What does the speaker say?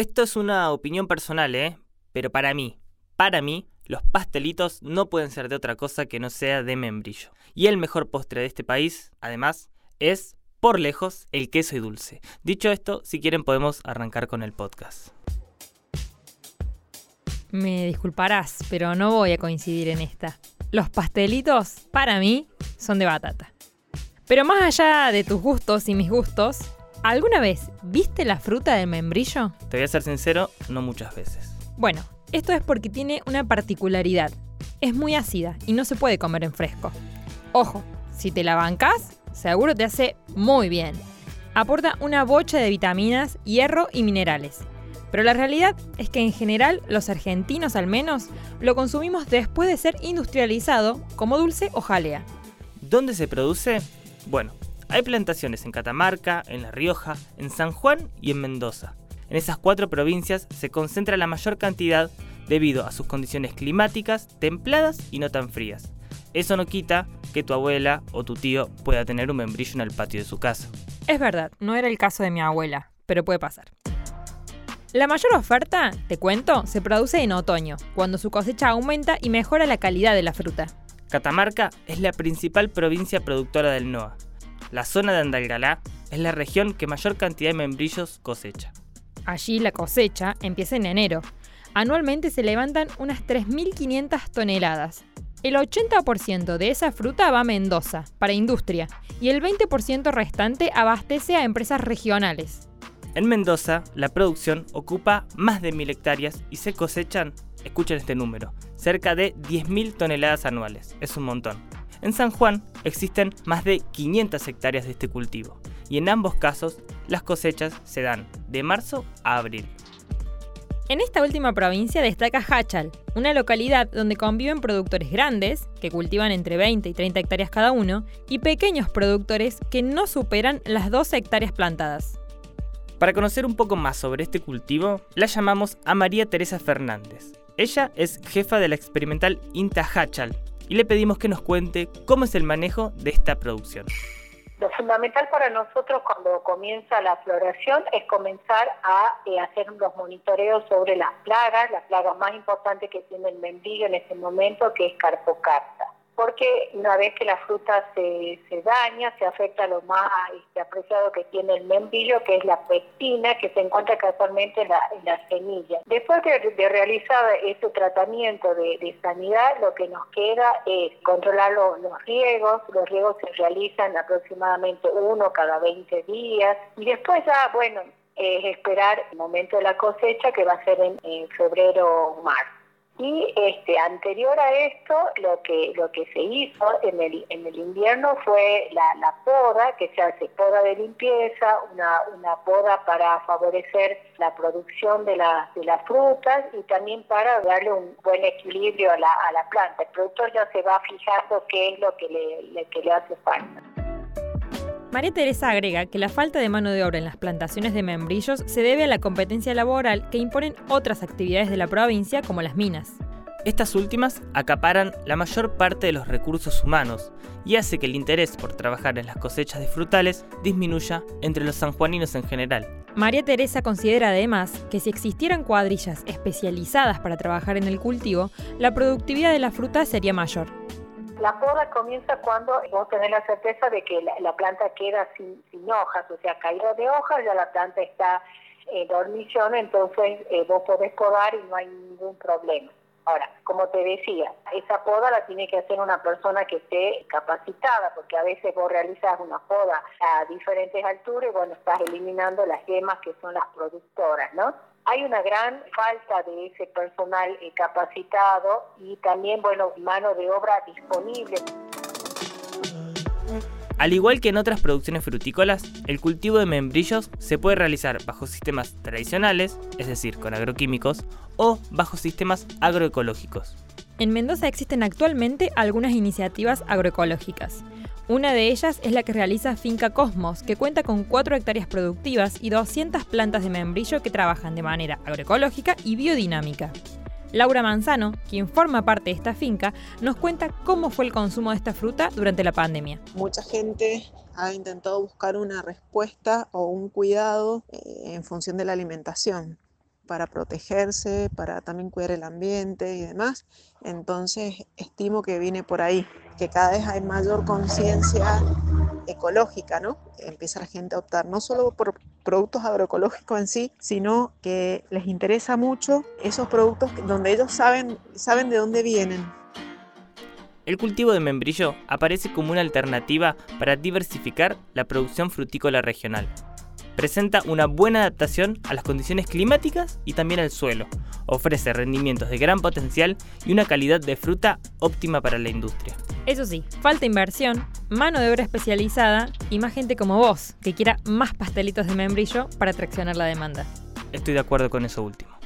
Esto es una opinión personal, ¿eh? Pero para mí, para mí, los pastelitos no pueden ser de otra cosa que no sea de membrillo. Y el mejor postre de este país, además, es, por lejos, el queso y dulce. Dicho esto, si quieren podemos arrancar con el podcast. Me disculparás, pero no voy a coincidir en esta. Los pastelitos, para mí, son de batata. Pero más allá de tus gustos y mis gustos, ¿alguna vez viste la fruta del membrillo? Te voy a ser sincero, no muchas veces. Bueno, esto es porque tiene una particularidad. Es muy ácida y no se puede comer en fresco. Ojo, si te la bancas, seguro te hace muy bien. Aporta una bocha de vitaminas, hierro y minerales. Pero la realidad es que en general los argentinos al menos lo consumimos después de ser industrializado como dulce o jalea. ¿Dónde se produce? Bueno, hay plantaciones en Catamarca, en La Rioja, en San Juan y en Mendoza. En esas cuatro provincias se concentra la mayor cantidad debido a sus condiciones climáticas templadas y no tan frías. Eso no quita que tu abuela o tu tío pueda tener un membrillo en el patio de su casa. Es verdad, no era el caso de mi abuela, pero puede pasar. La mayor oferta, te cuento, se produce en otoño, cuando su cosecha aumenta y mejora la calidad de la fruta. Catamarca es la principal provincia productora del NOA. La zona de Andalgalá es la región que mayor cantidad de membrillos cosecha. Allí la cosecha empieza en enero. Anualmente se levantan unas 3.500 toneladas. El 80% de esa fruta va a Mendoza, para industria, y el 20% restante abastece a empresas regionales. En Mendoza, la producción ocupa más de 1.000 hectáreas y se cosechan, escuchen este número, cerca de 10.000 toneladas anuales. Es un montón. En San Juan existen más de 500 hectáreas de este cultivo y en ambos casos las cosechas se dan de marzo a abril. En esta última provincia destaca Hachal, una localidad donde conviven productores grandes, que cultivan entre 20 y 30 hectáreas cada uno, y pequeños productores que no superan las 12 hectáreas plantadas. Para conocer un poco más sobre este cultivo, la llamamos a María Teresa Fernández. Ella es jefa de la experimental INTA Hachal y le pedimos que nos cuente cómo es el manejo de esta producción. Lo fundamental para nosotros cuando comienza la floración es comenzar a eh, hacer los monitoreos sobre las plagas, las plagas más importantes que tiene el membrillo en este momento, que es carpocarta porque una vez que la fruta se, daña, se afecta lo más este, apreciado que tiene el membrillo, que es la pectina, que se encuentra casualmente en la, semilla. Después de, realizar este tratamiento de, sanidad, lo que nos queda es controlar los, riegos. Los riegos se realizan aproximadamente uno cada 20 días. Y después ya, bueno, es esperar el momento de la cosecha, que va a ser en, en febrero o marzo. Y este, anterior a esto, lo que, lo que se hizo en el, en el invierno fue la, la poda, que se hace poda de limpieza, una, una poda para favorecer la producción de, de las frutas y también para darle un buen equilibrio a la, a la planta. El productor ya se va fijando qué es lo que le, que le hace falta. María Teresa agrega que la falta de mano de obra en las plantaciones de membrillos se debe a la competencia laboral que imponen otras actividades de la provincia como las minas. Estas últimas acaparan la mayor parte de los recursos humanos y hace que el interés por trabajar en las cosechas de frutales disminuya entre los sanjuaninos en general. María Teresa considera además que si existieran cuadrillas especializadas para trabajar en el cultivo, la productividad de la fruta sería mayor. La poda comienza cuando vos tenés la certeza de que la, planta queda sin, hojas, o sea, caída de hojas, ya la planta está en dormición, entonces eh, vos podés podar y no hay ningún problema. Ahora, como te decía, esa poda la tiene que hacer una persona que esté capacitada, porque a veces vos realizas una poda a diferentes alturas y bueno, estás eliminando las gemas que son las productoras, ¿no? Hay una gran falta de ese personal eh, capacitado y también, bueno, mano de obra disponible. Al igual que en otras producciones frutícolas, el cultivo de membrillos se puede realizar bajo sistemas tradicionales, es decir, con agroquímicos, o bajo sistemas agroecológicos. En Mendoza existen actualmente algunas iniciativas agroecológicas. Una de ellas es la que realiza Finca Cosmos, que cuenta con 4 hectáreas productivas y 200 plantas de membrillo que trabajan de manera agroecológica y biodinámica. Laura Manzano, quien forma parte de esta finca, nos cuenta cómo fue el consumo de esta fruta durante la pandemia. Mucha gente ha intentado buscar una respuesta o un cuidado eh, en función de la alimentación. Para protegerse, para también cuidar el ambiente y demás. Entonces, estimo que viene por ahí, que cada vez hay mayor conciencia ecológica, ¿no? Empieza la gente a optar no solo por productos agroecológicos en sí, sino que les interesa mucho esos productos donde ellos saben, saben de dónde vienen. El cultivo de membrillo aparece como una alternativa para diversificar la producción frutícola regional. Presenta una buena adaptación a las condiciones climáticas y también al suelo. Ofrece rendimientos de gran potencial y una calidad de fruta óptima para la industria. Eso sí, falta inversión, mano de obra especializada y más gente como vos, que quiera más pastelitos de membrillo para atraccionar la demanda. Estoy de acuerdo con eso último.